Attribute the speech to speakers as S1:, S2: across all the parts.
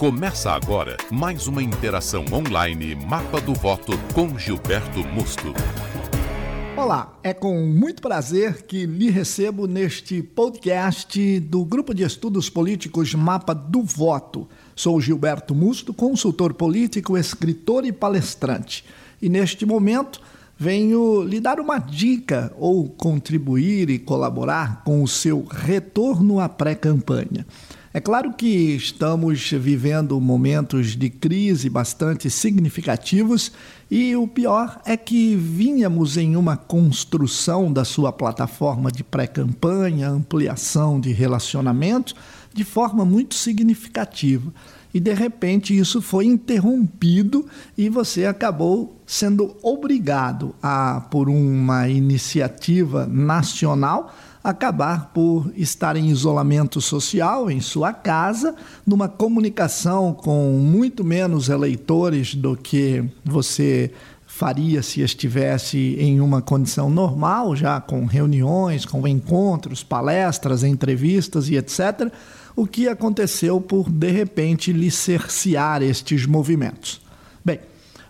S1: Começa agora mais uma interação online Mapa do Voto com Gilberto Musto.
S2: Olá, é com muito prazer que lhe recebo neste podcast do Grupo de Estudos Políticos Mapa do Voto. Sou Gilberto Musto, consultor político, escritor e palestrante. E neste momento venho lhe dar uma dica ou contribuir e colaborar com o seu retorno à pré-campanha. É claro que estamos vivendo momentos de crise bastante significativos e o pior é que vínhamos em uma construção da sua plataforma de pré-campanha, ampliação de relacionamento de forma muito significativa. E de repente isso foi interrompido e você acabou sendo obrigado a, por uma iniciativa nacional, acabar por estar em isolamento social em sua casa, numa comunicação com muito menos eleitores do que você faria se estivesse em uma condição normal, já com reuniões, com encontros, palestras, entrevistas e etc o que aconteceu por de repente lhe cercear estes movimentos. Bem,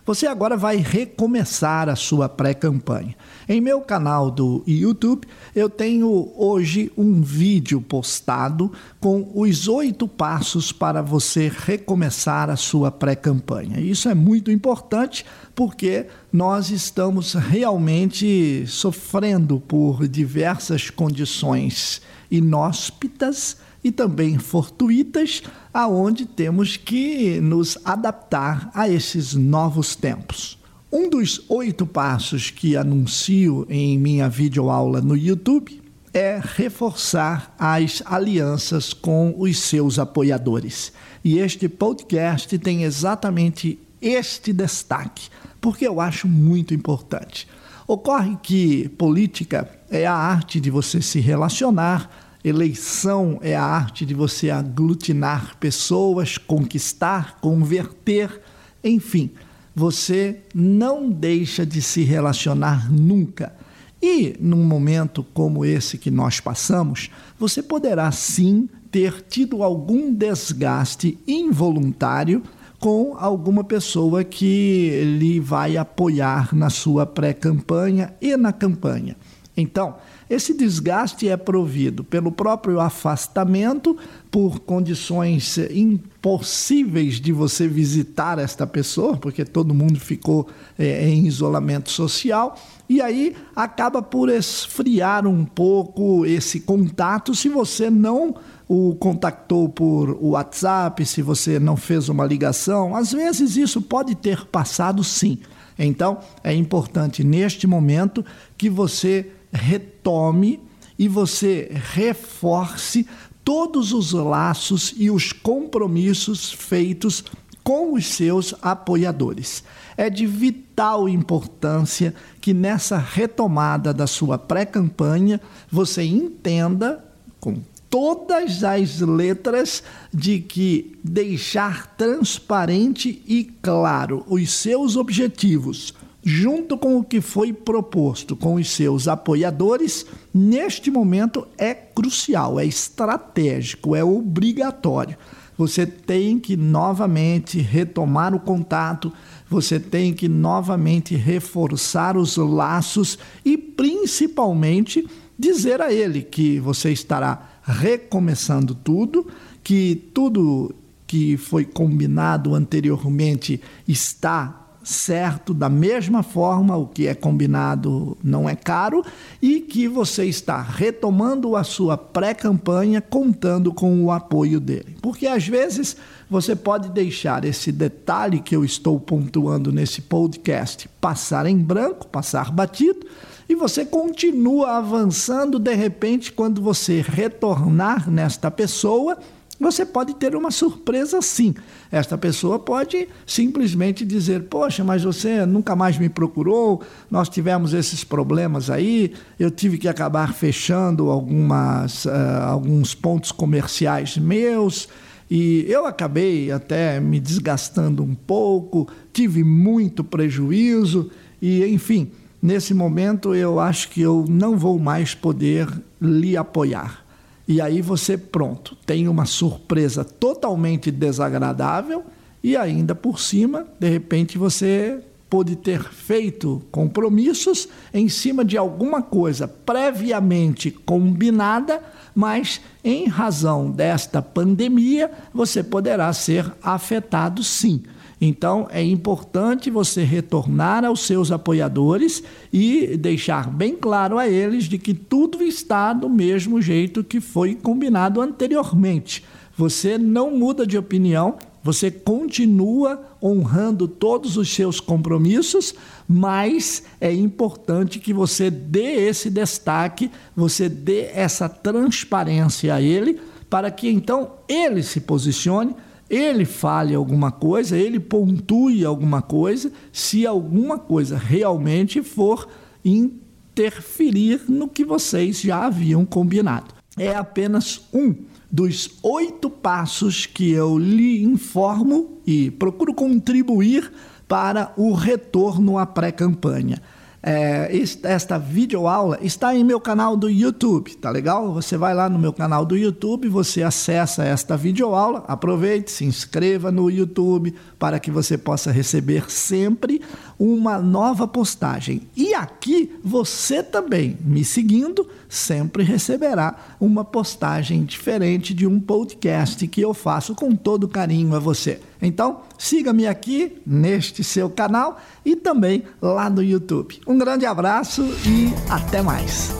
S2: você agora vai recomeçar a sua pré-campanha. Em meu canal do YouTube, eu tenho hoje um vídeo postado com os oito passos para você recomeçar a sua pré-campanha. Isso é muito importante porque nós estamos realmente sofrendo por diversas condições inóspitas e também fortuitas, aonde temos que nos adaptar a esses novos tempos. Um dos oito passos que anuncio em minha videoaula no YouTube é reforçar as alianças com os seus apoiadores. E este podcast tem exatamente este destaque, porque eu acho muito importante. Ocorre que política é a arte de você se relacionar, Eleição é a arte de você aglutinar pessoas, conquistar, converter, enfim, você não deixa de se relacionar nunca. E num momento como esse que nós passamos, você poderá sim ter tido algum desgaste involuntário com alguma pessoa que lhe vai apoiar na sua pré-campanha e na campanha. Então, esse desgaste é provido pelo próprio afastamento, por condições impossíveis de você visitar esta pessoa, porque todo mundo ficou é, em isolamento social, e aí acaba por esfriar um pouco esse contato se você não o contactou por WhatsApp, se você não fez uma ligação. Às vezes isso pode ter passado sim. Então é importante neste momento que você retome e você reforce todos os laços e os compromissos feitos com os seus apoiadores. É de vital importância que nessa retomada da sua pré-campanha você entenda com todas as letras de que deixar transparente e claro os seus objetivos, junto com o que foi proposto com os seus apoiadores, neste momento é crucial, é estratégico, é obrigatório. Você tem que novamente retomar o contato, você tem que novamente reforçar os laços e principalmente dizer a ele que você estará recomeçando tudo, que tudo que foi combinado anteriormente está certo da mesma forma, o que é combinado não é caro, e que você está retomando a sua pré-campanha contando com o apoio dele. Porque às vezes você pode deixar esse detalhe que eu estou pontuando nesse podcast passar em branco, passar batido, e você continua avançando de repente quando você retornar nesta pessoa você pode ter uma surpresa sim. Esta pessoa pode simplesmente dizer: Poxa, mas você nunca mais me procurou, nós tivemos esses problemas aí, eu tive que acabar fechando algumas, uh, alguns pontos comerciais meus. E eu acabei até me desgastando um pouco, tive muito prejuízo, e enfim, nesse momento eu acho que eu não vou mais poder lhe apoiar. E aí você, pronto, tem uma surpresa totalmente desagradável e ainda por cima, de repente você pode ter feito compromissos em cima de alguma coisa previamente combinada, mas em razão desta pandemia, você poderá ser afetado sim. Então é importante você retornar aos seus apoiadores e deixar bem claro a eles de que tudo está do mesmo jeito que foi combinado anteriormente. Você não muda de opinião, você continua honrando todos os seus compromissos, mas é importante que você dê esse destaque, você dê essa transparência a ele, para que então ele se posicione ele fale alguma coisa, ele pontue alguma coisa, se alguma coisa realmente for interferir no que vocês já haviam combinado. É apenas um dos oito passos que eu lhe informo e procuro contribuir para o retorno à pré-campanha é, esta videoaula está em meu canal do YouTube, tá legal? Você vai lá no meu canal do YouTube, você acessa esta videoaula, aproveite, se inscreva no YouTube para que você possa receber sempre uma nova postagem. E aqui você também, me seguindo, sempre receberá uma postagem diferente de um podcast que eu faço com todo carinho a você. Então, siga-me aqui neste seu canal e também lá no YouTube. Um grande abraço e até mais.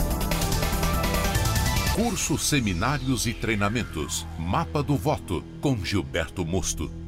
S1: Cursos, seminários e treinamentos. Mapa do Voto com Gilberto Mosto.